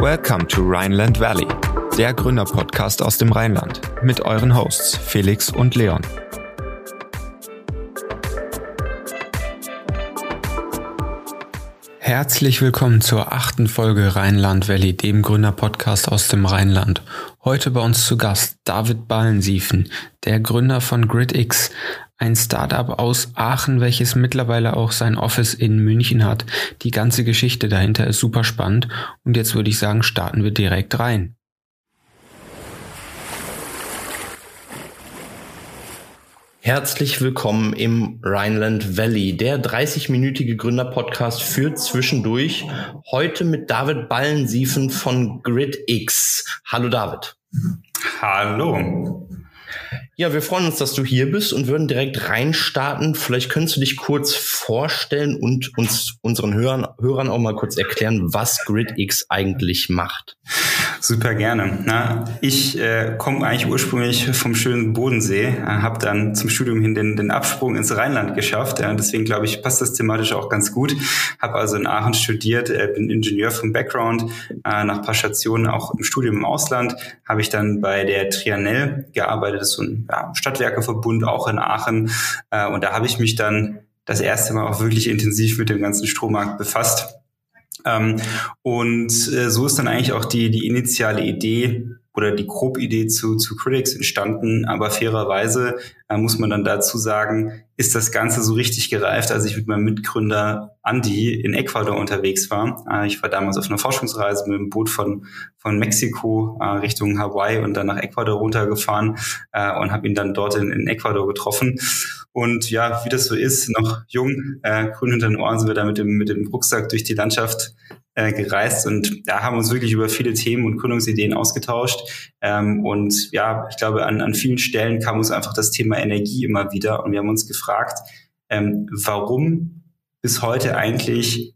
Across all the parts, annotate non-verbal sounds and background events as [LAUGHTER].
Welcome to Rhineland Valley, der Gründerpodcast aus dem Rheinland mit euren Hosts Felix und Leon. Herzlich willkommen zur achten Folge Rheinland Valley, dem Gründerpodcast aus dem Rheinland. Heute bei uns zu Gast David Ballensiefen, der Gründer von GridX, ein Startup aus Aachen, welches mittlerweile auch sein Office in München hat. Die ganze Geschichte dahinter ist super spannend und jetzt würde ich sagen, starten wir direkt rein. Herzlich willkommen im Rhineland Valley, der 30-minütige Gründerpodcast für zwischendurch. Heute mit David Ballensiefen von GridX. Hallo David. Hallo. Ja, wir freuen uns, dass du hier bist und würden direkt reinstarten. Vielleicht könntest du dich kurz vorstellen und uns unseren Hörern, Hörern auch mal kurz erklären, was GridX eigentlich macht. Super gerne. Na, ich äh, komme eigentlich ursprünglich vom schönen Bodensee, äh, habe dann zum Studium hin den, den Absprung ins Rheinland geschafft. Ja, deswegen glaube ich, passt das thematisch auch ganz gut. Habe also in Aachen studiert, äh, bin Ingenieur vom Background. Äh, nach paar Stationen auch im Studium im Ausland habe ich dann bei der Trianel gearbeitet, das ist so ein ja, Stadtwerkeverbund auch in Aachen. Äh, und da habe ich mich dann das erste Mal auch wirklich intensiv mit dem ganzen Strommarkt befasst. Ähm, und äh, so ist dann eigentlich auch die, die initiale Idee oder die Grobidee zu, zu Critics entstanden. Aber fairerweise äh, muss man dann dazu sagen, ist das Ganze so richtig gereift, als ich mit meinem Mitgründer Andy in Ecuador unterwegs war. Äh, ich war damals auf einer Forschungsreise mit dem Boot von, von Mexiko äh, Richtung Hawaii und dann nach Ecuador runtergefahren äh, und habe ihn dann dort in, in Ecuador getroffen. Und ja, wie das so ist, noch jung, äh, grün hinter den Ohren sind wir da mit dem, mit dem Rucksack durch die Landschaft äh, gereist und da haben uns wirklich über viele Themen und Gründungsideen ausgetauscht. Ähm, und ja, ich glaube, an, an vielen Stellen kam uns einfach das Thema Energie immer wieder und wir haben uns gefragt, ähm, warum bis heute eigentlich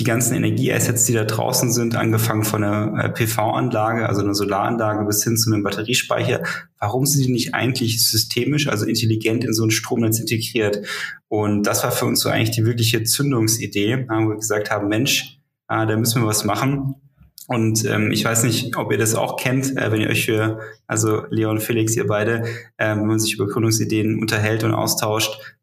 die ganzen Energieassets, die da draußen sind, angefangen von einer äh, PV-Anlage, also einer Solaranlage bis hin zu einem Batteriespeicher, warum sind die nicht eigentlich systemisch, also intelligent in so ein Stromnetz integriert? Und das war für uns so eigentlich die wirkliche Zündungsidee, wo wir gesagt haben, Mensch, äh, da müssen wir was machen. Und ähm, ich weiß nicht, ob ihr das auch kennt, äh, wenn ihr euch für, also Leon Felix, ihr beide, äh, wenn man sich über Gründungsideen unterhält und austauscht,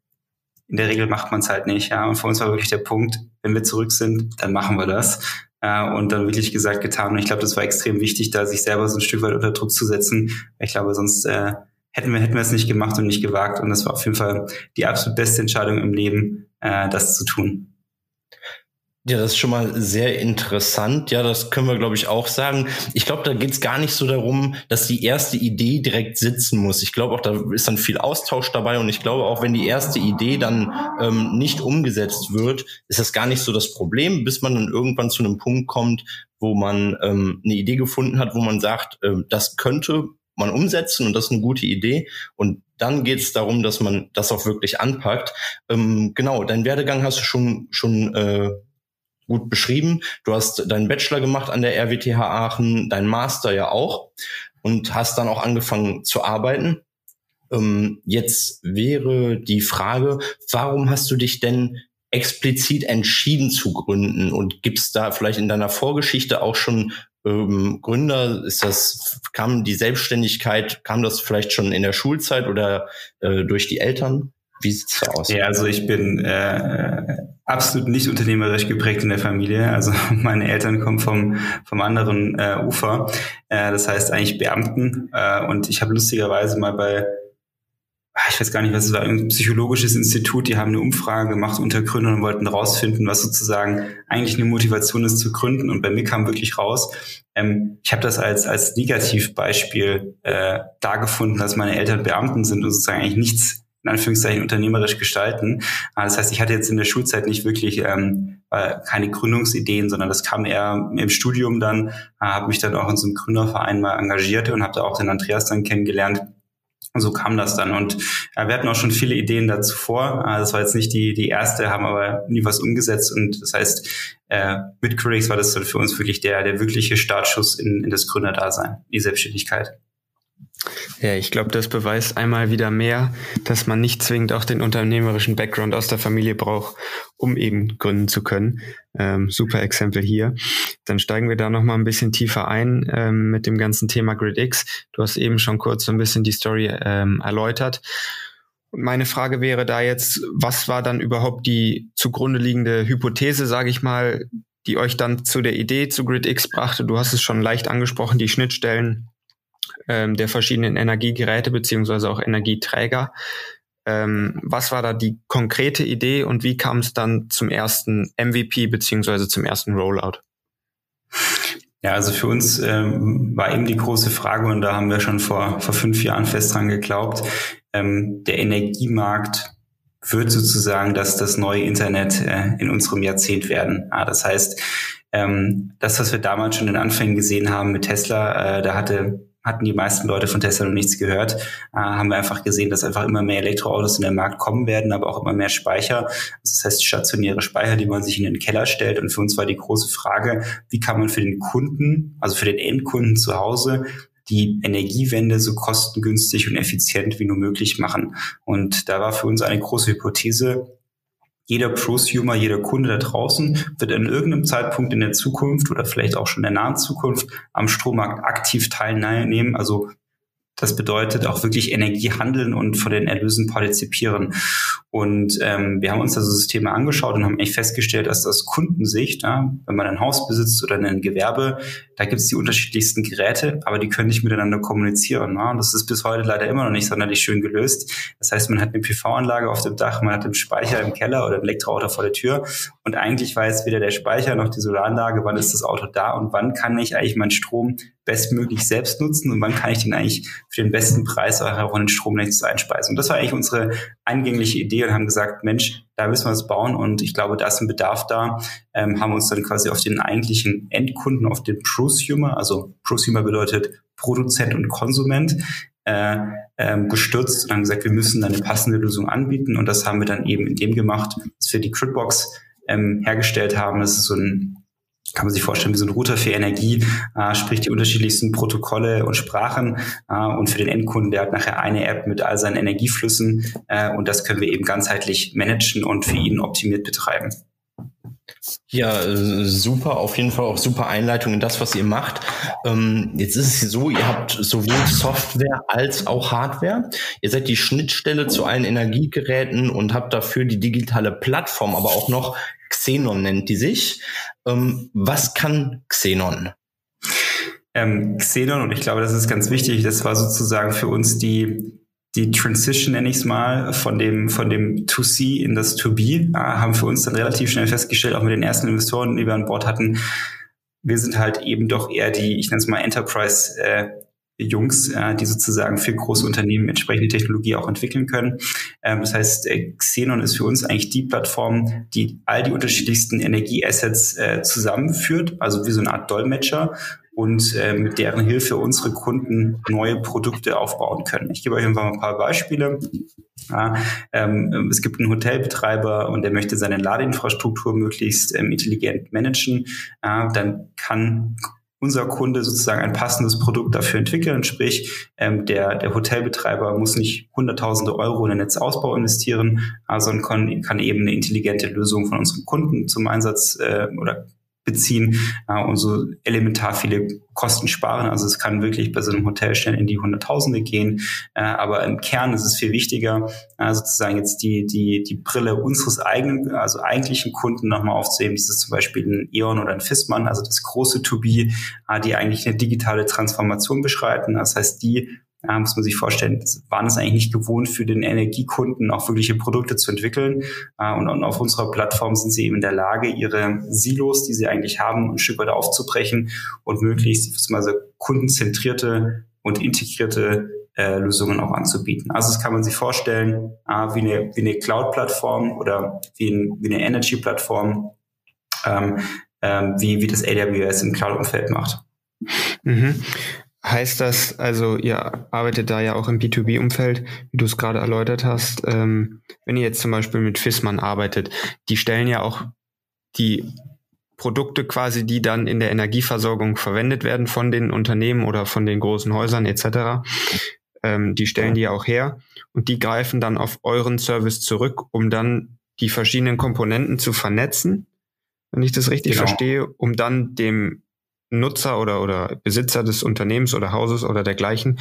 in der Regel macht man es halt nicht. Ja. Und für uns war wirklich der Punkt, wenn wir zurück sind, dann machen wir das. Äh, und dann wirklich gesagt, getan. Und ich glaube, das war extrem wichtig, da sich selber so ein Stück weit unter Druck zu setzen. Ich glaube, sonst äh, hätten wir hätten wir es nicht gemacht und nicht gewagt. Und das war auf jeden Fall die absolut beste Entscheidung im Leben, äh, das zu tun. Ja, das ist schon mal sehr interessant. Ja, das können wir, glaube ich, auch sagen. Ich glaube, da geht es gar nicht so darum, dass die erste Idee direkt sitzen muss. Ich glaube auch, da ist dann viel Austausch dabei. Und ich glaube auch, wenn die erste Idee dann ähm, nicht umgesetzt wird, ist das gar nicht so das Problem, bis man dann irgendwann zu einem Punkt kommt, wo man ähm, eine Idee gefunden hat, wo man sagt, äh, das könnte man umsetzen und das ist eine gute Idee. Und dann geht es darum, dass man das auch wirklich anpackt. Ähm, genau, deinen Werdegang hast du schon schon äh, gut beschrieben. Du hast deinen Bachelor gemacht an der RWTH Aachen, deinen Master ja auch und hast dann auch angefangen zu arbeiten. Ähm, jetzt wäre die Frage, warum hast du dich denn explizit entschieden zu gründen und gibt es da vielleicht in deiner Vorgeschichte auch schon ähm, Gründer? Ist das kam die Selbstständigkeit kam das vielleicht schon in der Schulzeit oder äh, durch die Eltern? Wie sieht's da aus? Ja, also ich bin äh, absolut nicht unternehmerisch geprägt in der Familie. Also [LAUGHS] meine Eltern kommen vom, vom anderen äh, Ufer. Äh, das heißt eigentlich Beamten. Äh, und ich habe lustigerweise mal bei, ah, ich weiß gar nicht, was es war, ein psychologisches Institut, die haben eine Umfrage gemacht unter Gründern und wollten rausfinden, was sozusagen eigentlich eine Motivation ist zu gründen. Und bei mir kam wirklich raus, ähm, ich habe das als, als Negativbeispiel äh, da gefunden, dass meine Eltern Beamten sind und sozusagen eigentlich nichts in Anführungszeichen unternehmerisch gestalten. Ah, das heißt, ich hatte jetzt in der Schulzeit nicht wirklich ähm, äh, keine Gründungsideen, sondern das kam eher im Studium dann, äh, habe mich dann auch in so einem Gründerverein mal engagiert und habe da auch den Andreas dann kennengelernt. Und so kam das dann. Und äh, wir hatten auch schon viele Ideen dazu vor. Äh, das war jetzt nicht die, die erste, haben aber nie was umgesetzt. Und das heißt, äh, mit Critics war das dann für uns wirklich der, der wirkliche Startschuss in, in das Gründerdasein, die Selbstständigkeit. Ja, ich glaube, das beweist einmal wieder mehr, dass man nicht zwingend auch den unternehmerischen Background aus der Familie braucht, um eben gründen zu können. Ähm, super Exempel hier. Dann steigen wir da noch mal ein bisschen tiefer ein ähm, mit dem ganzen Thema GridX. Du hast eben schon kurz so ein bisschen die Story ähm, erläutert. Und meine Frage wäre da jetzt, was war dann überhaupt die zugrunde liegende Hypothese, sage ich mal, die euch dann zu der Idee zu GridX brachte? Du hast es schon leicht angesprochen, die Schnittstellen ähm, der verschiedenen Energiegeräte beziehungsweise auch Energieträger. Ähm, was war da die konkrete Idee und wie kam es dann zum ersten MVP beziehungsweise zum ersten Rollout? Ja, also für uns ähm, war eben die große Frage, und da haben wir schon vor, vor fünf Jahren fest dran geglaubt, ähm, der Energiemarkt wird sozusagen das, das neue Internet äh, in unserem Jahrzehnt werden. Ah, das heißt, ähm, das, was wir damals schon in Anfängen gesehen haben mit Tesla, äh, da hatte hatten die meisten Leute von Tesla noch nichts gehört, äh, haben wir einfach gesehen, dass einfach immer mehr Elektroautos in den Markt kommen werden, aber auch immer mehr Speicher. Das heißt stationäre Speicher, die man sich in den Keller stellt. Und für uns war die große Frage, wie kann man für den Kunden, also für den Endkunden zu Hause, die Energiewende so kostengünstig und effizient wie nur möglich machen. Und da war für uns eine große Hypothese, jeder Prosumer, jeder Kunde da draußen wird in irgendeinem Zeitpunkt in der Zukunft oder vielleicht auch schon in der nahen Zukunft am Strommarkt aktiv teilnehmen, also das bedeutet auch wirklich Energie handeln und von den Erlösen partizipieren. Und ähm, wir haben uns das Thema angeschaut und haben echt festgestellt, dass das Kundensicht, ja, wenn man ein Haus besitzt oder ein Gewerbe, da gibt es die unterschiedlichsten Geräte, aber die können nicht miteinander kommunizieren. Ja. Und das ist bis heute leider immer noch nicht sonderlich schön gelöst. Das heißt, man hat eine PV-Anlage auf dem Dach, man hat einen Speicher im Keller oder ein Elektroauto vor der Tür und eigentlich weiß weder der Speicher noch die Solaranlage, wann ist das Auto da und wann kann ich eigentlich meinen Strom bestmöglich selbst nutzen und wann kann ich den eigentlich für den besten Preis auch in den Stromnetz einspeisen. Und das war eigentlich unsere eingängliche Idee und haben gesagt, Mensch, da müssen wir es bauen und ich glaube, da ist ein Bedarf da, ähm, haben uns dann quasi auf den eigentlichen Endkunden, auf den Prosumer, also Prosumer bedeutet Produzent und Konsument, äh, ähm, gestürzt und haben gesagt, wir müssen eine passende Lösung anbieten und das haben wir dann eben in dem gemacht, dass wir die Critbox ähm, hergestellt haben. Das ist so ein kann man sich vorstellen, wie so ein Router für Energie, äh, sprich die unterschiedlichsten Protokolle und Sprachen äh, und für den Endkunden, der hat nachher eine App mit all seinen Energieflüssen äh, und das können wir eben ganzheitlich managen und für ihn optimiert betreiben. Ja, äh, super, auf jeden Fall auch super Einleitung in das, was ihr macht. Ähm, jetzt ist es so, ihr habt sowohl Software als auch Hardware. Ihr seid die Schnittstelle zu allen Energiegeräten und habt dafür die digitale Plattform, aber auch noch Xenon nennt die sich. Ähm, was kann Xenon? Ähm, Xenon, und ich glaube, das ist ganz wichtig, das war sozusagen für uns die, die Transition, nenne ich es mal, von dem, von dem To C in das To B, äh, haben für uns dann relativ schnell festgestellt, auch mit den ersten Investoren, die wir an Bord hatten, wir sind halt eben doch eher die, ich nenne es mal Enterprise äh, Jungs, äh, die sozusagen für große Unternehmen entsprechende Technologie auch entwickeln können. Ähm, das heißt, äh, Xenon ist für uns eigentlich die Plattform, die all die unterschiedlichsten Energieassets äh, zusammenführt, also wie so eine Art Dolmetscher und mit deren Hilfe unsere Kunden neue Produkte aufbauen können. Ich gebe euch einfach mal ein paar Beispiele. Ja, ähm, es gibt einen Hotelbetreiber und der möchte seine Ladeinfrastruktur möglichst ähm, intelligent managen. Äh, dann kann unser Kunde sozusagen ein passendes Produkt dafür entwickeln. Sprich, ähm, der, der Hotelbetreiber muss nicht hunderttausende Euro in den Netzausbau investieren, sondern kann, kann eben eine intelligente Lösung von unserem Kunden zum Einsatz äh, oder beziehen äh, und so elementar viele Kosten sparen. Also es kann wirklich bei so einem Hotel schnell in die Hunderttausende gehen. Äh, aber im Kern ist es viel wichtiger, äh, sozusagen jetzt die, die, die Brille unseres eigenen, also eigentlichen Kunden nochmal aufzuheben. Das ist zum Beispiel ein E.ON oder ein Fissmann, also das große To-Be, äh, die eigentlich eine digitale Transformation beschreiten. Das heißt, die ja, muss man sich vorstellen, waren es eigentlich nicht gewohnt für den Energiekunden auch wirkliche Produkte zu entwickeln. Äh, und, und, auf unserer Plattform sind sie eben in der Lage, ihre Silos, die sie eigentlich haben, ein Stück weit aufzubrechen und möglichst mal so kundenzentrierte und integrierte äh, Lösungen auch anzubieten. Also das kann man sich vorstellen äh, wie eine, wie eine Cloud-Plattform oder wie, ein, wie eine Energy-Plattform, ähm, ähm, wie, wie das AWS im Cloud-Umfeld macht. Mhm. Heißt das, also ihr arbeitet da ja auch im B2B-Umfeld, wie du es gerade erläutert hast. Ähm, wenn ihr jetzt zum Beispiel mit Fissmann arbeitet, die stellen ja auch die Produkte quasi, die dann in der Energieversorgung verwendet werden von den Unternehmen oder von den großen Häusern etc. Ähm, die stellen die auch her und die greifen dann auf euren Service zurück, um dann die verschiedenen Komponenten zu vernetzen, wenn ich das richtig genau. verstehe, um dann dem Nutzer oder, oder Besitzer des Unternehmens oder Hauses oder dergleichen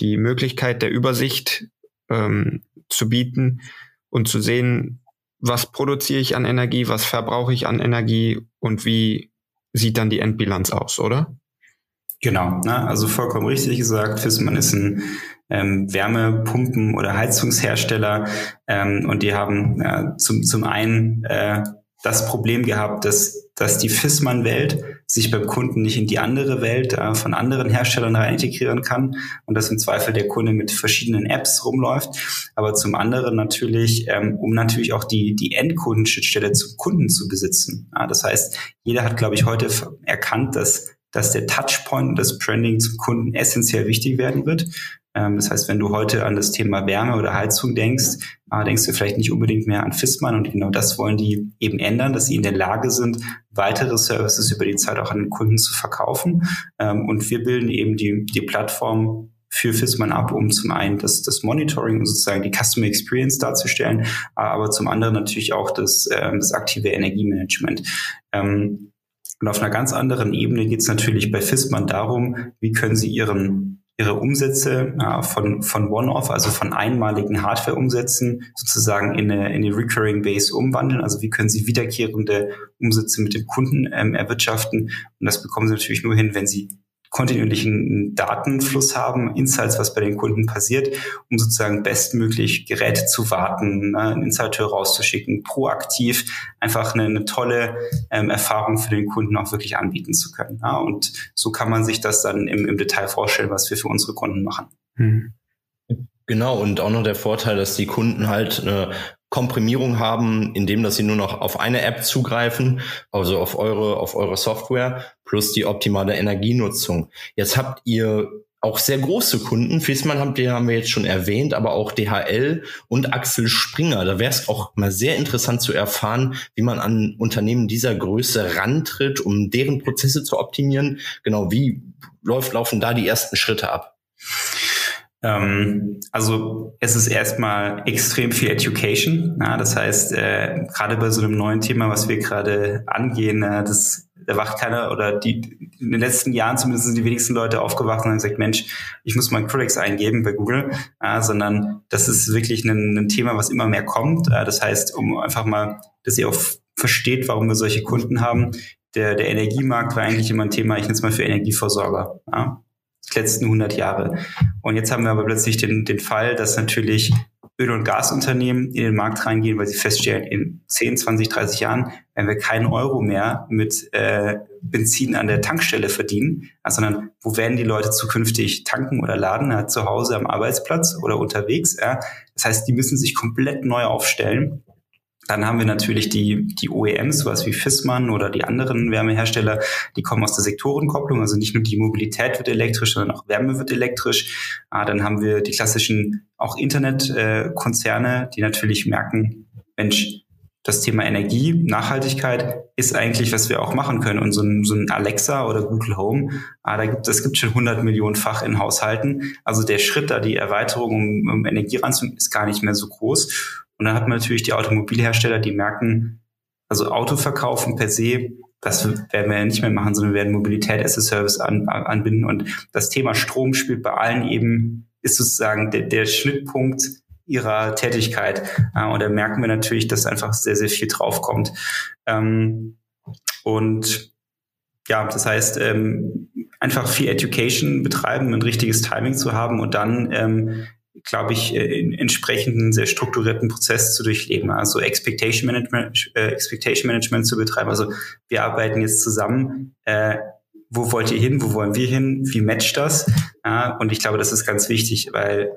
die Möglichkeit der Übersicht ähm, zu bieten und zu sehen, was produziere ich an Energie, was verbrauche ich an Energie und wie sieht dann die Endbilanz aus, oder? Genau, ne? also vollkommen richtig gesagt. Fissmann ist ein ähm, Wärmepumpen- oder Heizungshersteller ähm, und die haben äh, zum, zum einen äh, das Problem gehabt, dass, dass die Fissmann-Welt sich beim Kunden nicht in die andere Welt äh, von anderen Herstellern rein integrieren kann und dass im Zweifel der Kunde mit verschiedenen Apps rumläuft. Aber zum anderen natürlich, ähm, um natürlich auch die, die Endkundenschnittstelle zum Kunden zu besitzen. Ja, das heißt, jeder hat, glaube ich, heute erkannt, dass dass der Touchpoint und das Branding zum Kunden essentiell wichtig werden wird. Ähm, das heißt, wenn du heute an das Thema Wärme oder Heizung denkst, äh, denkst du vielleicht nicht unbedingt mehr an Fissmann und genau das wollen die eben ändern, dass sie in der Lage sind, weitere Services über die Zeit auch an den Kunden zu verkaufen. Ähm, und wir bilden eben die, die Plattform für Fissmann ab, um zum einen das, das Monitoring und sozusagen die Customer Experience darzustellen, aber zum anderen natürlich auch das, ähm, das aktive Energiemanagement. und auf einer ganz anderen Ebene geht es natürlich bei Fissmann darum, wie können Sie Ihren ihre Umsätze äh, von, von One-Off, also von einmaligen Hardware-Umsätzen sozusagen in eine, in eine Recurring Base umwandeln. Also wie können sie wiederkehrende Umsätze mit dem Kunden ähm, erwirtschaften? Und das bekommen sie natürlich nur hin, wenn sie kontinuierlichen Datenfluss haben, Insights, was bei den Kunden passiert, um sozusagen bestmöglich Geräte zu warten, ne, einen Installateur rauszuschicken, proaktiv einfach eine, eine tolle ähm, Erfahrung für den Kunden auch wirklich anbieten zu können. Ja, und so kann man sich das dann im, im Detail vorstellen, was wir für unsere Kunden machen. Mhm. Genau, und auch noch der Vorteil, dass die Kunden halt eine Komprimierung haben, indem dass sie nur noch auf eine App zugreifen, also auf eure, auf eure Software, plus die optimale Energienutzung. Jetzt habt ihr auch sehr große Kunden. Fiesmann haben, die haben wir jetzt schon erwähnt, aber auch DHL und Axel Springer. Da wäre es auch mal sehr interessant zu erfahren, wie man an Unternehmen dieser Größe rantritt, um deren Prozesse zu optimieren. Genau, wie läuft, laufen da die ersten Schritte ab? Ähm, also es ist erstmal extrem viel Education. Ja, das heißt, äh, gerade bei so einem neuen Thema, was wir gerade angehen, äh, das da wacht keiner oder die in den letzten Jahren zumindest sind die wenigsten Leute aufgewacht und haben gesagt, Mensch, ich muss mal Critics eingeben bei Google, äh, sondern das ist wirklich ein, ein, Thema, was immer mehr kommt. Äh, das heißt, um einfach mal, dass ihr auch versteht, warum wir solche Kunden haben. Der, der Energiemarkt war eigentlich immer ein Thema, ich nenne es mal für Energieversorger. Ja? Die letzten 100 Jahre. Und jetzt haben wir aber plötzlich den, den Fall, dass natürlich Öl- und Gasunternehmen in den Markt reingehen, weil sie feststellen, in 10, 20, 30 Jahren werden wir keinen Euro mehr mit äh, Benzin an der Tankstelle verdienen, sondern wo werden die Leute zukünftig tanken oder laden? Ja, zu Hause am Arbeitsplatz oder unterwegs. Ja. Das heißt, die müssen sich komplett neu aufstellen. Dann haben wir natürlich die, die OEMs, sowas wie Fissmann oder die anderen Wärmehersteller, die kommen aus der Sektorenkopplung. Also nicht nur die Mobilität wird elektrisch, sondern auch Wärme wird elektrisch. Ah, dann haben wir die klassischen auch Internetkonzerne, die natürlich merken, Mensch, das Thema Energie, Nachhaltigkeit ist eigentlich, was wir auch machen können. Und so ein, so ein Alexa oder Google Home, ah, da gibt, das gibt schon 100 Millionenfach in Haushalten. Also der Schritt da, die Erweiterung um, um Energie ranzunehmen, ist gar nicht mehr so groß. Und dann hat man natürlich die Automobilhersteller, die merken, also Autoverkaufen per se, das werden wir ja nicht mehr machen, sondern wir werden Mobilität as a Service an, anbinden. Und das Thema Strom spielt bei allen eben, ist sozusagen der, der Schnittpunkt ihrer Tätigkeit. Und da merken wir natürlich, dass einfach sehr, sehr viel draufkommt. Ähm, und ja, das heißt, ähm, einfach viel Education betreiben, ein richtiges Timing zu haben und dann ähm, glaube ich, äh, in entsprechenden sehr strukturierten Prozess zu durchleben. Also Expectation Management, äh, Expectation Management zu betreiben. Also wir arbeiten jetzt zusammen. Äh, wo wollt ihr hin? Wo wollen wir hin? Wie matcht das? Ja, und ich glaube, das ist ganz wichtig, weil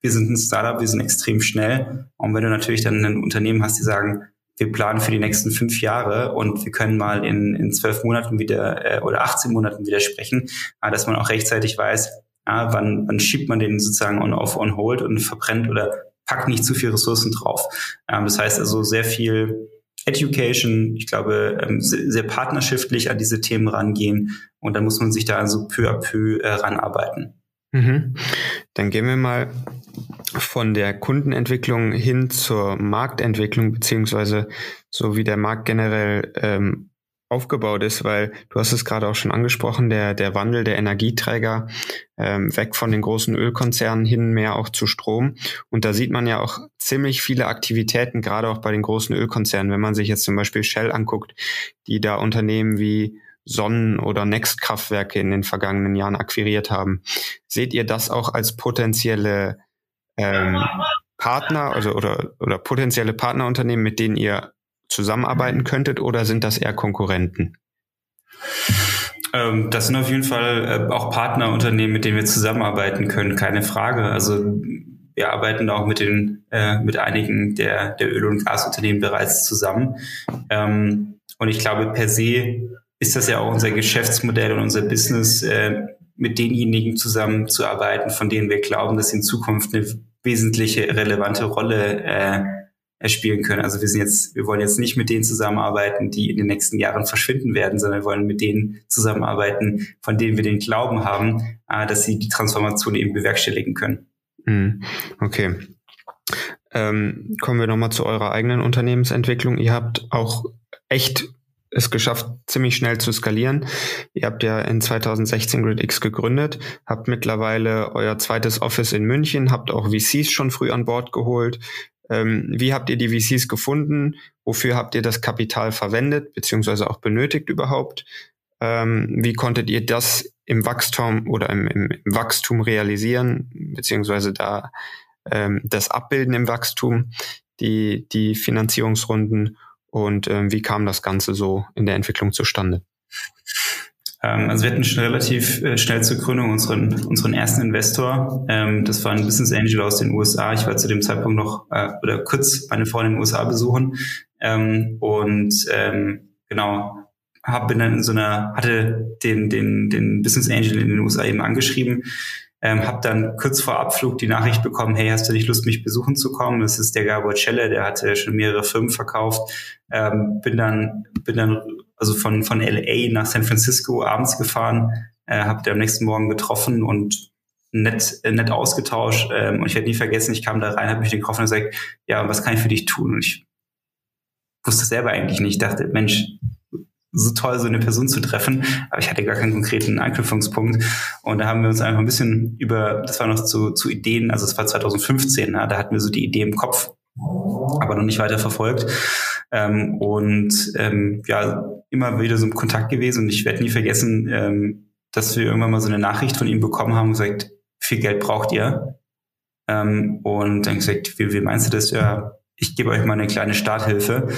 wir sind ein Startup, wir sind extrem schnell. Und wenn du natürlich dann ein Unternehmen hast, die sagen, wir planen für die nächsten fünf Jahre und wir können mal in, in zwölf Monaten wieder äh, oder 18 Monaten wieder sprechen, dass man auch rechtzeitig weiß, ja, wann, wann schiebt man den sozusagen on off on hold und verbrennt oder packt nicht zu viel Ressourcen drauf. Ähm, das heißt also sehr viel Education, ich glaube, ähm, sehr partnerschaftlich an diese Themen rangehen und dann muss man sich da so peu à peu äh, ranarbeiten. Mhm. Dann gehen wir mal von der Kundenentwicklung hin zur Marktentwicklung, beziehungsweise so wie der Markt generell ähm, aufgebaut ist, weil du hast es gerade auch schon angesprochen, der, der Wandel der Energieträger ähm, weg von den großen Ölkonzernen hin mehr auch zu Strom. Und da sieht man ja auch ziemlich viele Aktivitäten, gerade auch bei den großen Ölkonzernen. Wenn man sich jetzt zum Beispiel Shell anguckt, die da Unternehmen wie Sonnen- oder Next-Kraftwerke in den vergangenen Jahren akquiriert haben. Seht ihr das auch als potenzielle ähm, Partner also, oder, oder potenzielle Partnerunternehmen, mit denen ihr zusammenarbeiten könntet oder sind das eher Konkurrenten? Ähm, das sind auf jeden Fall äh, auch Partnerunternehmen, mit denen wir zusammenarbeiten können, keine Frage. Also wir arbeiten auch mit den äh, mit einigen der der Öl- und Gasunternehmen bereits zusammen. Ähm, und ich glaube per se ist das ja auch unser Geschäftsmodell und unser Business, äh, mit denjenigen zusammenzuarbeiten, von denen wir glauben, dass sie in Zukunft eine wesentliche relevante Rolle äh, spielen können. Also wir sind jetzt, wir wollen jetzt nicht mit denen zusammenarbeiten, die in den nächsten Jahren verschwinden werden, sondern wir wollen mit denen zusammenarbeiten, von denen wir den Glauben haben, äh, dass sie die Transformation eben bewerkstelligen können. Hm, okay. Ähm, kommen wir nochmal zu eurer eigenen Unternehmensentwicklung. Ihr habt auch echt es geschafft, ziemlich schnell zu skalieren. Ihr habt ja in 2016 GridX gegründet, habt mittlerweile euer zweites Office in München, habt auch VCs schon früh an Bord geholt. Ähm, wie habt ihr die VCs gefunden? Wofür habt ihr das Kapital verwendet, beziehungsweise auch benötigt überhaupt? Ähm, wie konntet ihr das im Wachstum oder im, im, Wachstum realisieren, beziehungsweise da ähm, das Abbilden im Wachstum, die, die Finanzierungsrunden? Und ähm, wie kam das Ganze so in der Entwicklung zustande? Ähm, also wir hatten schon relativ äh, schnell zur Gründung unseren, unseren ersten Investor. Ähm, das war ein Business Angel aus den USA. Ich war zu dem Zeitpunkt noch äh, oder kurz meine Freundin in den USA besuchen. Ähm, und genau, hab, bin dann in so einer, hatte den, den, den Business Angel in den USA eben angeschrieben ähm, habe dann kurz vor Abflug die Nachricht bekommen, hey, hast du nicht Lust, mich besuchen zu kommen? Das ist der Gabor Celle, der hatte schon mehrere Firmen verkauft. Ähm, bin dann, bin dann also von, von LA nach San Francisco abends gefahren, äh, habe den am nächsten Morgen getroffen und nett, äh, nett ausgetauscht. Ähm, und ich werde nie vergessen, ich kam da rein, habe mich den getroffen und gesagt, ja, was kann ich für dich tun? Und ich wusste selber eigentlich nicht. Ich dachte, Mensch, so toll, so eine Person zu treffen, aber ich hatte gar keinen konkreten Anknüpfungspunkt. Und da haben wir uns einfach ein bisschen über, das war noch zu, zu Ideen, also es war 2015, na, da hatten wir so die Idee im Kopf, aber noch nicht weiter verfolgt. Ähm, und ähm, ja, immer wieder so im Kontakt gewesen und ich werde nie vergessen, ähm, dass wir irgendwann mal so eine Nachricht von ihm bekommen haben und gesagt, viel Geld braucht ihr. Ähm, und dann gesagt, wie, wie meinst du das? Ja, ich gebe euch mal eine kleine Starthilfe.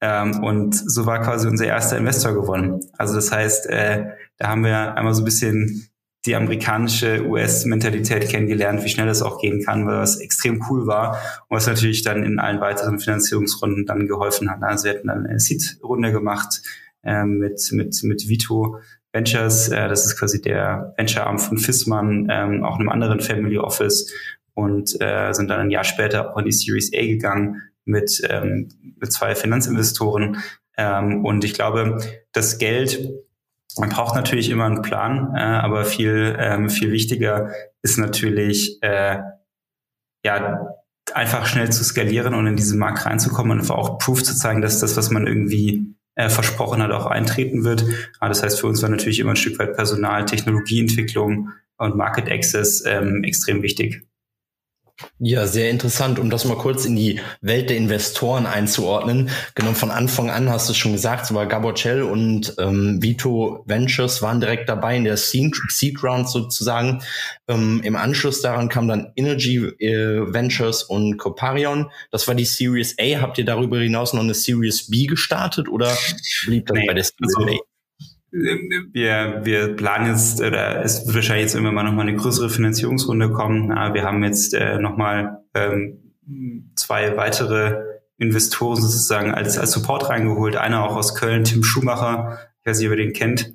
Ähm, und so war quasi unser erster Investor gewonnen. Also das heißt, äh, da haben wir einmal so ein bisschen die amerikanische US-Mentalität kennengelernt, wie schnell das auch gehen kann, was extrem cool war und was natürlich dann in allen weiteren Finanzierungsrunden dann geholfen hat. Also wir hatten dann eine Seed-Runde gemacht äh, mit, mit, mit Vito Ventures, äh, das ist quasi der Venture-Arm von Fissmann, ähm, auch einem anderen Family Office und äh, sind dann ein Jahr später auch in die Series A gegangen mit, ähm, mit zwei Finanzinvestoren. Ähm, und ich glaube, das Geld man braucht natürlich immer einen Plan, äh, aber viel, ähm, viel wichtiger ist natürlich, äh, ja, einfach schnell zu skalieren und in diesen Markt reinzukommen und auch Proof zu zeigen, dass das, was man irgendwie äh, versprochen hat, auch eintreten wird. Aber das heißt, für uns war natürlich immer ein Stück weit Personal, Technologieentwicklung und Market Access ähm, extrem wichtig. Ja, sehr interessant, um das mal kurz in die Welt der Investoren einzuordnen. Genau, von Anfang an hast du schon gesagt, so war Gabocel und ähm, Vito Ventures waren direkt dabei in der Seed, Seed Round sozusagen. Ähm, Im Anschluss daran kam dann Energy äh, Ventures und Coparion. Das war die Series A. Habt ihr darüber hinaus noch eine Series B gestartet oder blieb das nee, bei der Series also, A? Wir, wir planen jetzt, oder es wird wahrscheinlich jetzt irgendwann mal nochmal eine größere Finanzierungsrunde kommen. wir haben jetzt äh, nochmal ähm, zwei weitere Investoren sozusagen als, als Support reingeholt. Einer auch aus Köln, Tim Schumacher, ich weiß nicht, ob ihr den kennt.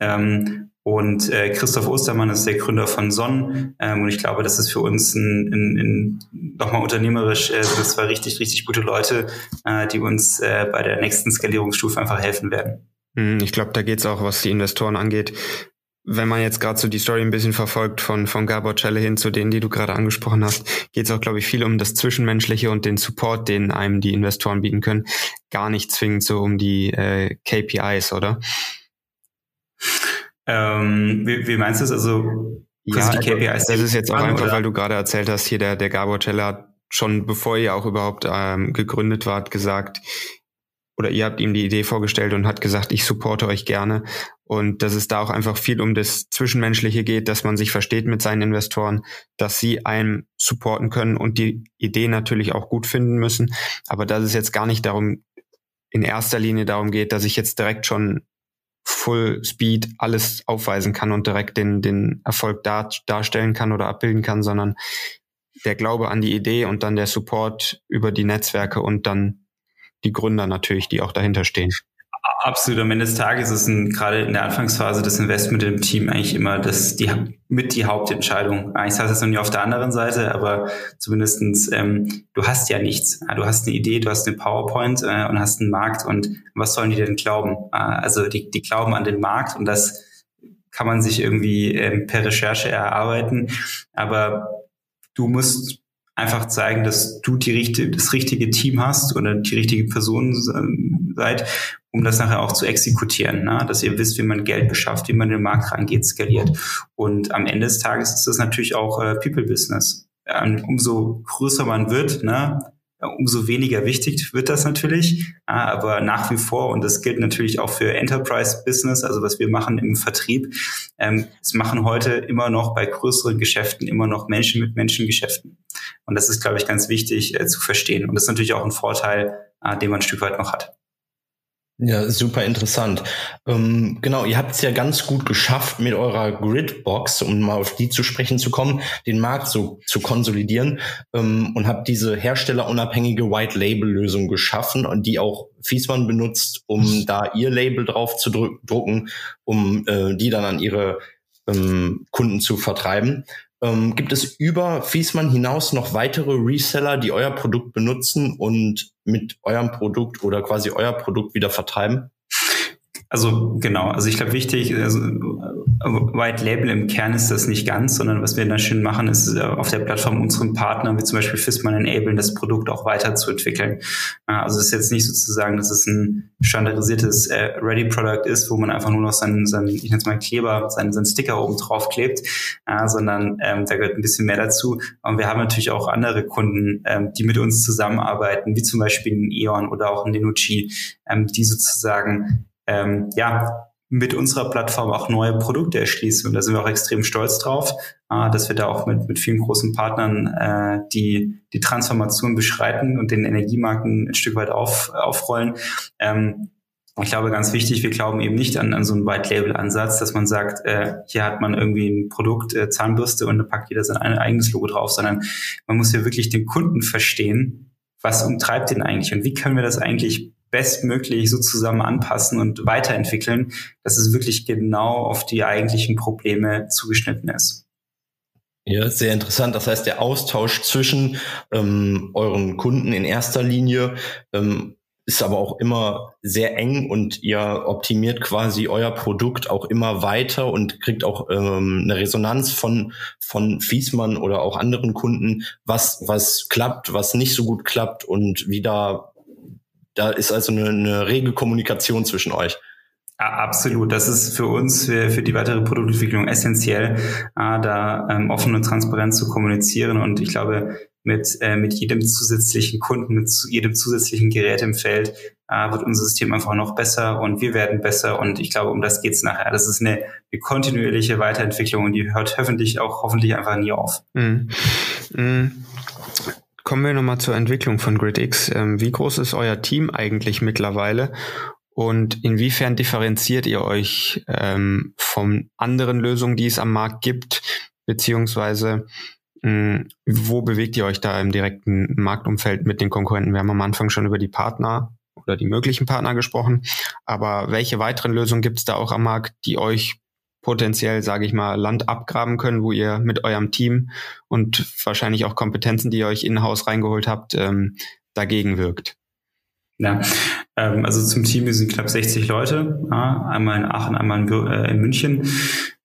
Ähm, Und äh, Christoph Ostermann ist der Gründer von Sonn. Ähm, und ich glaube, das ist für uns ein, ein, ein, nochmal unternehmerisch, äh, das war richtig, richtig gute Leute, äh, die uns äh, bei der nächsten Skalierungsstufe einfach helfen werden. Hm, ich glaube, da geht es auch, was die Investoren angeht. Wenn man jetzt gerade so die Story ein bisschen verfolgt von, von Gabor Celle hin zu denen, die du gerade angesprochen hast, geht es auch, glaube ich, viel um das Zwischenmenschliche und den Support, den einem die Investoren bieten können. Gar nicht zwingend so um die äh, KPIs, oder? Ähm, wie, wie meinst du es? Also ja, die KPIs, das ist jetzt auch einfach, oder? weil du gerade erzählt hast, hier der, der Gabor Celle hat schon bevor ihr auch überhaupt ähm, gegründet wart, gesagt, oder ihr habt ihm die Idee vorgestellt und hat gesagt, ich supporte euch gerne. Und dass es da auch einfach viel um das Zwischenmenschliche geht, dass man sich versteht mit seinen Investoren, dass sie einem supporten können und die Idee natürlich auch gut finden müssen. Aber dass es jetzt gar nicht darum, in erster Linie darum geht, dass ich jetzt direkt schon Full Speed alles aufweisen kann und direkt den, den Erfolg dar, darstellen kann oder abbilden kann, sondern der Glaube an die Idee und dann der Support über die Netzwerke und dann die Gründer natürlich, die auch dahinter stehen. Absolut. Am Ende des Tages ist ein, gerade in der Anfangsphase das Investment im Team eigentlich immer das, die, mit die Hauptentscheidung. Ich es jetzt noch nicht auf der anderen Seite, aber zumindestens ähm, du hast ja nichts. Du hast eine Idee, du hast eine PowerPoint äh, und hast einen Markt und was sollen die denn glauben? Äh, also die, die glauben an den Markt und das kann man sich irgendwie ähm, per Recherche erarbeiten. Aber du musst einfach zeigen, dass du die richtige, das richtige Team hast oder die richtige Person seid, um das nachher auch zu exekutieren, ne? dass ihr wisst, wie man Geld beschafft, wie man den Markt rangeht, skaliert. Und am Ende des Tages ist das natürlich auch äh, People-Business. Ähm, umso größer man wird, ne, umso weniger wichtig wird das natürlich. Aber nach wie vor, und das gilt natürlich auch für Enterprise Business, also was wir machen im Vertrieb, ähm, es machen heute immer noch bei größeren Geschäften immer noch Menschen mit Menschen Geschäften. Und das ist, glaube ich, ganz wichtig äh, zu verstehen. Und das ist natürlich auch ein Vorteil, äh, den man ein Stück weit noch hat. Ja, super interessant. Ähm, genau, ihr habt es ja ganz gut geschafft, mit eurer Gridbox, um mal auf die zu sprechen zu kommen, den Markt so zu konsolidieren ähm, und habt diese herstellerunabhängige White-Label-Lösung geschaffen und die auch Fiesmann benutzt, um da ihr Label drauf zu drucken, um äh, die dann an ihre ähm, Kunden zu vertreiben. Ähm, gibt es über Fiesmann hinaus noch weitere Reseller, die euer Produkt benutzen und mit eurem Produkt oder quasi euer Produkt wieder vertreiben? Also genau, also ich glaube wichtig, also White Label im Kern ist das nicht ganz, sondern was wir da schön machen, ist äh, auf der Plattform unseren Partnern, wie zum Beispiel Fissmann enablen, das Produkt auch weiterzuentwickeln. Also es ist jetzt nicht sozusagen, dass es ein standardisiertes äh, Ready Product ist, wo man einfach nur noch seinen, seinen ich nenne es mal Kleber, seinen, seinen Sticker oben drauf klebt, sondern ähm, da gehört ein bisschen mehr dazu. Und wir haben natürlich auch andere Kunden, ähm, die mit uns zusammenarbeiten, wie zum Beispiel ein E.ON oder auch ein Denucci, ähm, die sozusagen ähm, ja, mit unserer Plattform auch neue Produkte erschließen. Und da sind wir auch extrem stolz drauf, äh, dass wir da auch mit, mit vielen großen Partnern äh, die, die Transformation beschreiten und den Energiemarken ein Stück weit auf, aufrollen. Ähm, ich glaube, ganz wichtig, wir glauben eben nicht an, an so einen White-Label-Ansatz, dass man sagt, äh, hier hat man irgendwie ein Produkt, äh, Zahnbürste und da packt jeder sein eigenes Logo drauf, sondern man muss ja wirklich den Kunden verstehen, was umtreibt den eigentlich und wie können wir das eigentlich bestmöglich so zusammen anpassen und weiterentwickeln, dass es wirklich genau auf die eigentlichen Probleme zugeschnitten ist. Ja, sehr interessant. Das heißt, der Austausch zwischen ähm, euren Kunden in erster Linie ähm, ist aber auch immer sehr eng und ihr optimiert quasi euer Produkt auch immer weiter und kriegt auch ähm, eine Resonanz von von Fiesmann oder auch anderen Kunden, was was klappt, was nicht so gut klappt und wie da da ist also eine, eine rege Kommunikation zwischen euch. Absolut. Das ist für uns, für, für die weitere Produktentwicklung essentiell, äh, da ähm, offen und transparent zu kommunizieren. Und ich glaube, mit, äh, mit jedem zusätzlichen Kunden, mit jedem zusätzlichen Gerät im Feld äh, wird unser System einfach noch besser und wir werden besser. Und ich glaube, um das geht's nachher. Das ist eine, eine kontinuierliche Weiterentwicklung und die hört hoffentlich auch hoffentlich einfach nie auf. Mhm. Mhm. Kommen wir nochmal zur Entwicklung von GridX. Ähm, wie groß ist euer Team eigentlich mittlerweile? Und inwiefern differenziert ihr euch ähm, von anderen Lösungen, die es am Markt gibt? Beziehungsweise mh, wo bewegt ihr euch da im direkten Marktumfeld mit den Konkurrenten? Wir haben am Anfang schon über die Partner oder die möglichen Partner gesprochen. Aber welche weiteren Lösungen gibt es da auch am Markt, die euch potenziell, sage ich mal, Land abgraben können, wo ihr mit eurem Team und wahrscheinlich auch Kompetenzen, die ihr euch in-house reingeholt habt, ähm, dagegen wirkt? Ja, ähm, also zum Team, wir sind knapp 60 Leute, ja, einmal in Aachen, einmal in, äh, in München.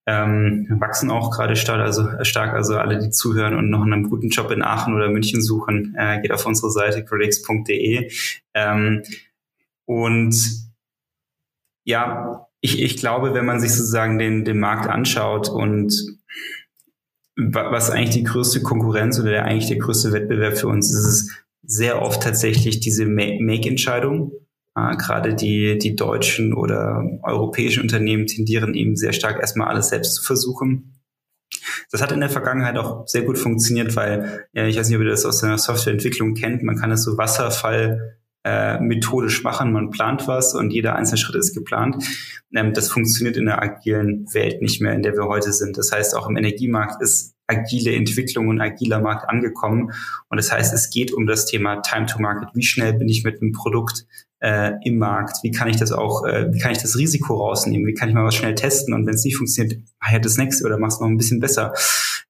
Ähm, wachsen auch gerade stark, also stark, also alle, die zuhören und noch einen guten Job in Aachen oder München suchen, äh, geht auf unsere Seite critics.de. Ähm, und ja, ich, ich glaube, wenn man sich sozusagen den, den Markt anschaut und was eigentlich die größte Konkurrenz oder der eigentlich der größte Wettbewerb für uns ist, ist sehr oft tatsächlich diese Make-Entscheidung. Äh, Gerade die, die deutschen oder europäischen Unternehmen tendieren eben sehr stark erstmal alles selbst zu versuchen. Das hat in der Vergangenheit auch sehr gut funktioniert, weil, ja, ich weiß nicht, ob ihr das aus der Softwareentwicklung kennt, man kann es so Wasserfall äh, methodisch machen. Man plant was und jeder einzelne Schritt ist geplant. Ähm, das funktioniert in der agilen Welt nicht mehr, in der wir heute sind. Das heißt, auch im Energiemarkt ist agile Entwicklung und agiler Markt angekommen. Und das heißt, es geht um das Thema Time to Market. Wie schnell bin ich mit einem Produkt äh, im Markt? Wie kann ich das auch, äh, wie kann ich das Risiko rausnehmen? Wie kann ich mal was schnell testen? Und wenn es nicht funktioniert, mach das nächste oder mach es noch ein bisschen besser.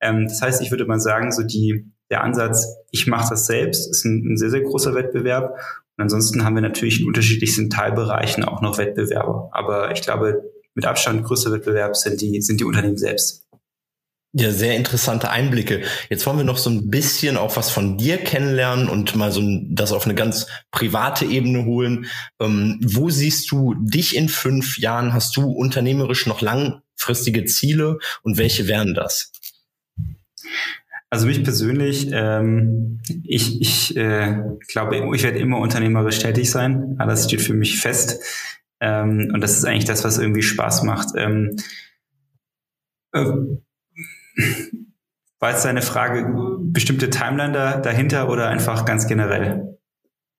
Ähm, das heißt, ich würde mal sagen, so die, der Ansatz, ich mache das selbst, ist ein, ein sehr, sehr großer Wettbewerb. Und ansonsten haben wir natürlich in unterschiedlichsten Teilbereichen auch noch Wettbewerber. Aber ich glaube, mit Abstand größter Wettbewerb sind die, sind die Unternehmen selbst. Ja, sehr interessante Einblicke. Jetzt wollen wir noch so ein bisschen auch was von dir kennenlernen und mal so das auf eine ganz private Ebene holen. Ähm, wo siehst du dich in fünf Jahren? Hast du unternehmerisch noch langfristige Ziele und welche wären das? Also mich persönlich, ähm, ich, ich äh, glaube, ich werde immer unternehmerisch tätig sein. Alles steht für mich fest. Ähm, und das ist eigentlich das, was irgendwie Spaß macht. Ähm, äh, war jetzt deine Frage, bestimmte Timeline da, dahinter oder einfach ganz generell?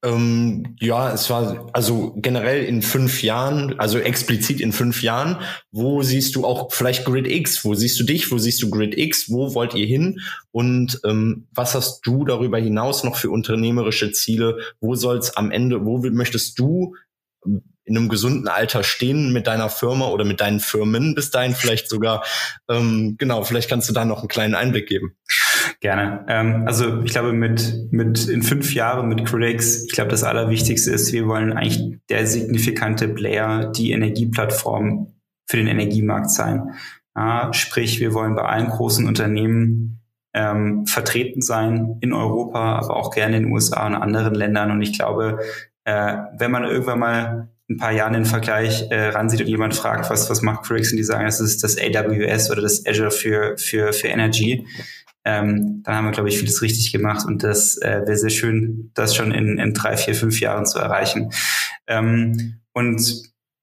Ähm, ja, es war also generell in fünf Jahren, also explizit in fünf Jahren. Wo siehst du auch vielleicht Grid X? Wo siehst du dich? Wo siehst du Grid X? Wo wollt ihr hin? Und ähm, was hast du darüber hinaus noch für unternehmerische Ziele? Wo soll's am Ende? Wo möchtest du in einem gesunden Alter stehen mit deiner Firma oder mit deinen Firmen bis dahin vielleicht sogar. Ähm, genau, vielleicht kannst du da noch einen kleinen Einblick geben. Gerne. Ähm, also ich glaube, mit, mit in fünf Jahren mit Critics, ich glaube, das Allerwichtigste ist, wir wollen eigentlich der signifikante Player, die Energieplattform für den Energiemarkt sein. Ja, sprich, wir wollen bei allen großen Unternehmen ähm, vertreten sein in Europa, aber auch gerne in den USA und anderen Ländern. Und ich glaube, äh, wenn man irgendwann mal ein paar Jahren den Vergleich äh, ransieht und jemand fragt, was, was macht Critics und die sagen, das ist das AWS oder das Azure für, für, für Energy, ähm, dann haben wir, glaube ich, vieles richtig gemacht und das äh, wäre sehr schön, das schon in, in drei, vier, fünf Jahren zu erreichen. Ähm, und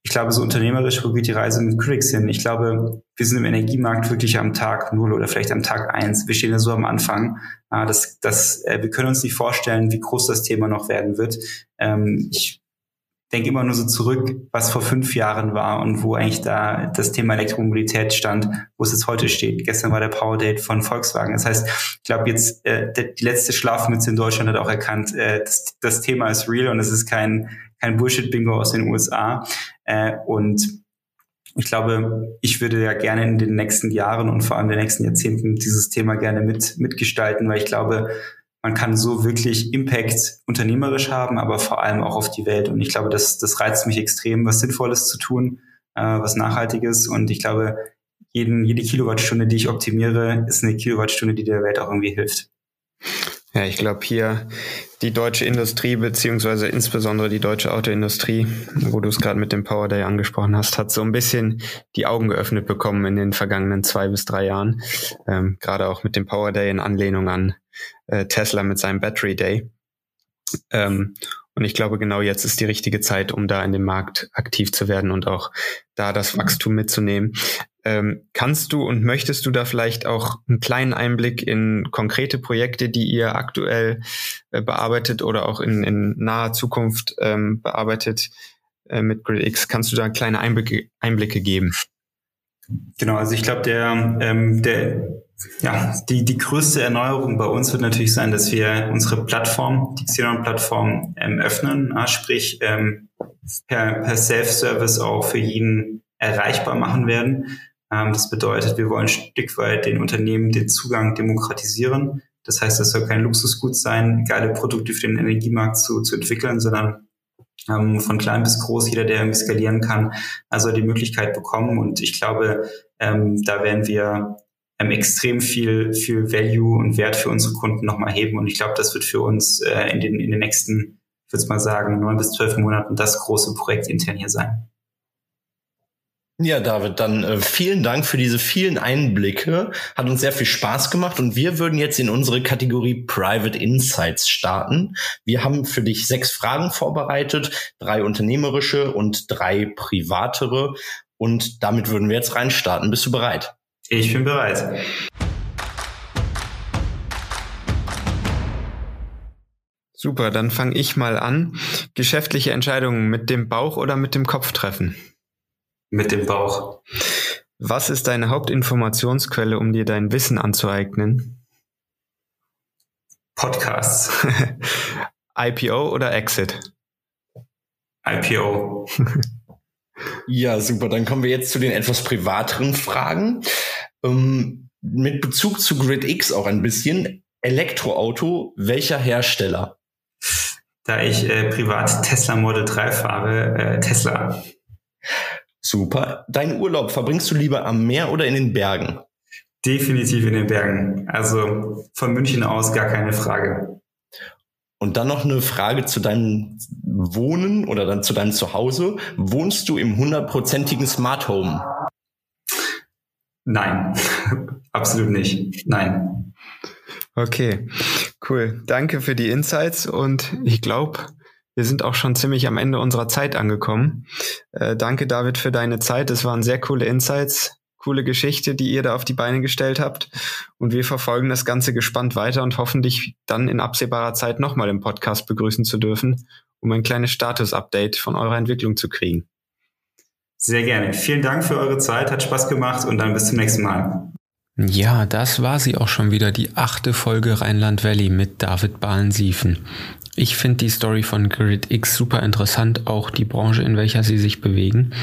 ich glaube, so unternehmerisch, wo geht die Reise mit Critics hin? Ich glaube, wir sind im Energiemarkt wirklich am Tag null oder vielleicht am Tag eins. Wir stehen ja so am Anfang. Ah, das, das, äh, wir können uns nicht vorstellen, wie groß das Thema noch werden wird. Ähm, ich denke immer nur so zurück, was vor fünf Jahren war und wo eigentlich da das Thema Elektromobilität stand, wo es jetzt heute steht. Gestern war der Power Date von Volkswagen. Das heißt, ich glaube jetzt, äh, die letzte Schlafmütze in Deutschland hat auch erkannt, äh, das, das Thema ist real und es ist kein, kein Bullshit-Bingo aus den USA. Äh, und ich glaube, ich würde ja gerne in den nächsten Jahren und vor allem in den nächsten Jahrzehnten dieses Thema gerne mit, mitgestalten, weil ich glaube, man kann so wirklich Impact unternehmerisch haben, aber vor allem auch auf die Welt. Und ich glaube, das, das reizt mich extrem, was Sinnvolles zu tun, äh, was Nachhaltiges. Und ich glaube, jeden, jede Kilowattstunde, die ich optimiere, ist eine Kilowattstunde, die der Welt auch irgendwie hilft. Ja, ich glaube hier die deutsche Industrie beziehungsweise insbesondere die deutsche Autoindustrie, wo du es gerade mit dem Power Day angesprochen hast, hat so ein bisschen die Augen geöffnet bekommen in den vergangenen zwei bis drei Jahren. Ähm, gerade auch mit dem Power Day in Anlehnung an äh, Tesla mit seinem Battery Day. Ähm, und ich glaube, genau jetzt ist die richtige Zeit, um da in dem Markt aktiv zu werden und auch da das Wachstum mitzunehmen. Ähm, kannst du und möchtest du da vielleicht auch einen kleinen Einblick in konkrete Projekte, die ihr aktuell äh, bearbeitet oder auch in, in naher Zukunft ähm, bearbeitet äh, mit GridX? Kannst du da kleine Einblicke, Einblicke geben? Genau, also ich glaube, der, ähm, der ja, die, die größte Erneuerung bei uns wird natürlich sein, dass wir unsere Plattform, die Xenon-Plattform, ähm, öffnen, na, sprich ähm, per, per Self-Service auch für jeden erreichbar machen werden. Ähm, das bedeutet, wir wollen ein Stück weit den Unternehmen den Zugang demokratisieren. Das heißt, es soll kein Luxusgut sein, geile Produkte für den Energiemarkt zu, zu entwickeln, sondern ähm, von klein bis groß, jeder, der irgendwie skalieren kann, also die Möglichkeit bekommen. Und ich glaube, ähm, da werden wir ähm, extrem viel, viel Value und Wert für unsere Kunden nochmal heben. Und ich glaube, das wird für uns äh, in, den, in den nächsten, ich würde mal sagen, neun bis zwölf Monaten das große Projekt intern hier sein. Ja, David, dann äh, vielen Dank für diese vielen Einblicke. Hat uns sehr viel Spaß gemacht und wir würden jetzt in unsere Kategorie Private Insights starten. Wir haben für dich sechs Fragen vorbereitet, drei unternehmerische und drei privatere und damit würden wir jetzt reinstarten. Bist du bereit? Ich bin bereit. Super, dann fange ich mal an. Geschäftliche Entscheidungen mit dem Bauch oder mit dem Kopf treffen? Mit dem Bauch. Was ist deine Hauptinformationsquelle, um dir dein Wissen anzueignen? Podcasts. [LAUGHS] IPO oder Exit? IPO. [LAUGHS] ja, super. Dann kommen wir jetzt zu den etwas privateren Fragen. Ähm, mit Bezug zu GridX auch ein bisschen. Elektroauto, welcher Hersteller? Da ich äh, privat Tesla Model 3 fahre, äh, Tesla. Super. Dein Urlaub verbringst du lieber am Meer oder in den Bergen? Definitiv in den Bergen. Also von München aus gar keine Frage. Und dann noch eine Frage zu deinem Wohnen oder dann zu deinem Zuhause. Wohnst du im hundertprozentigen Smart Home? Nein, [LAUGHS] absolut nicht. Nein. Okay, cool. Danke für die Insights und ich glaube, wir sind auch schon ziemlich am Ende unserer Zeit angekommen. Äh, danke, David, für deine Zeit. Es waren sehr coole Insights, coole Geschichte, die ihr da auf die Beine gestellt habt. Und wir verfolgen das Ganze gespannt weiter und hoffen, dich dann in absehbarer Zeit nochmal im Podcast begrüßen zu dürfen, um ein kleines Status-Update von eurer Entwicklung zu kriegen. Sehr gerne. Vielen Dank für eure Zeit, hat Spaß gemacht und dann bis zum nächsten Mal. Ja, das war sie auch schon wieder, die achte Folge Rheinland Valley mit David Bahlensiefen. Ich finde die Story von GridX super interessant, auch die Branche, in welcher sie sich bewegen.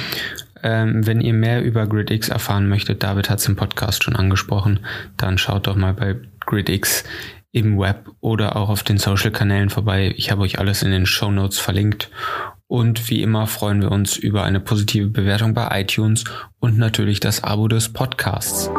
Ähm, wenn ihr mehr über GridX erfahren möchtet, David hat es im Podcast schon angesprochen, dann schaut doch mal bei GridX im Web oder auch auf den Social-Kanälen vorbei. Ich habe euch alles in den Show Notes verlinkt. Und wie immer freuen wir uns über eine positive Bewertung bei iTunes und natürlich das Abo des Podcasts.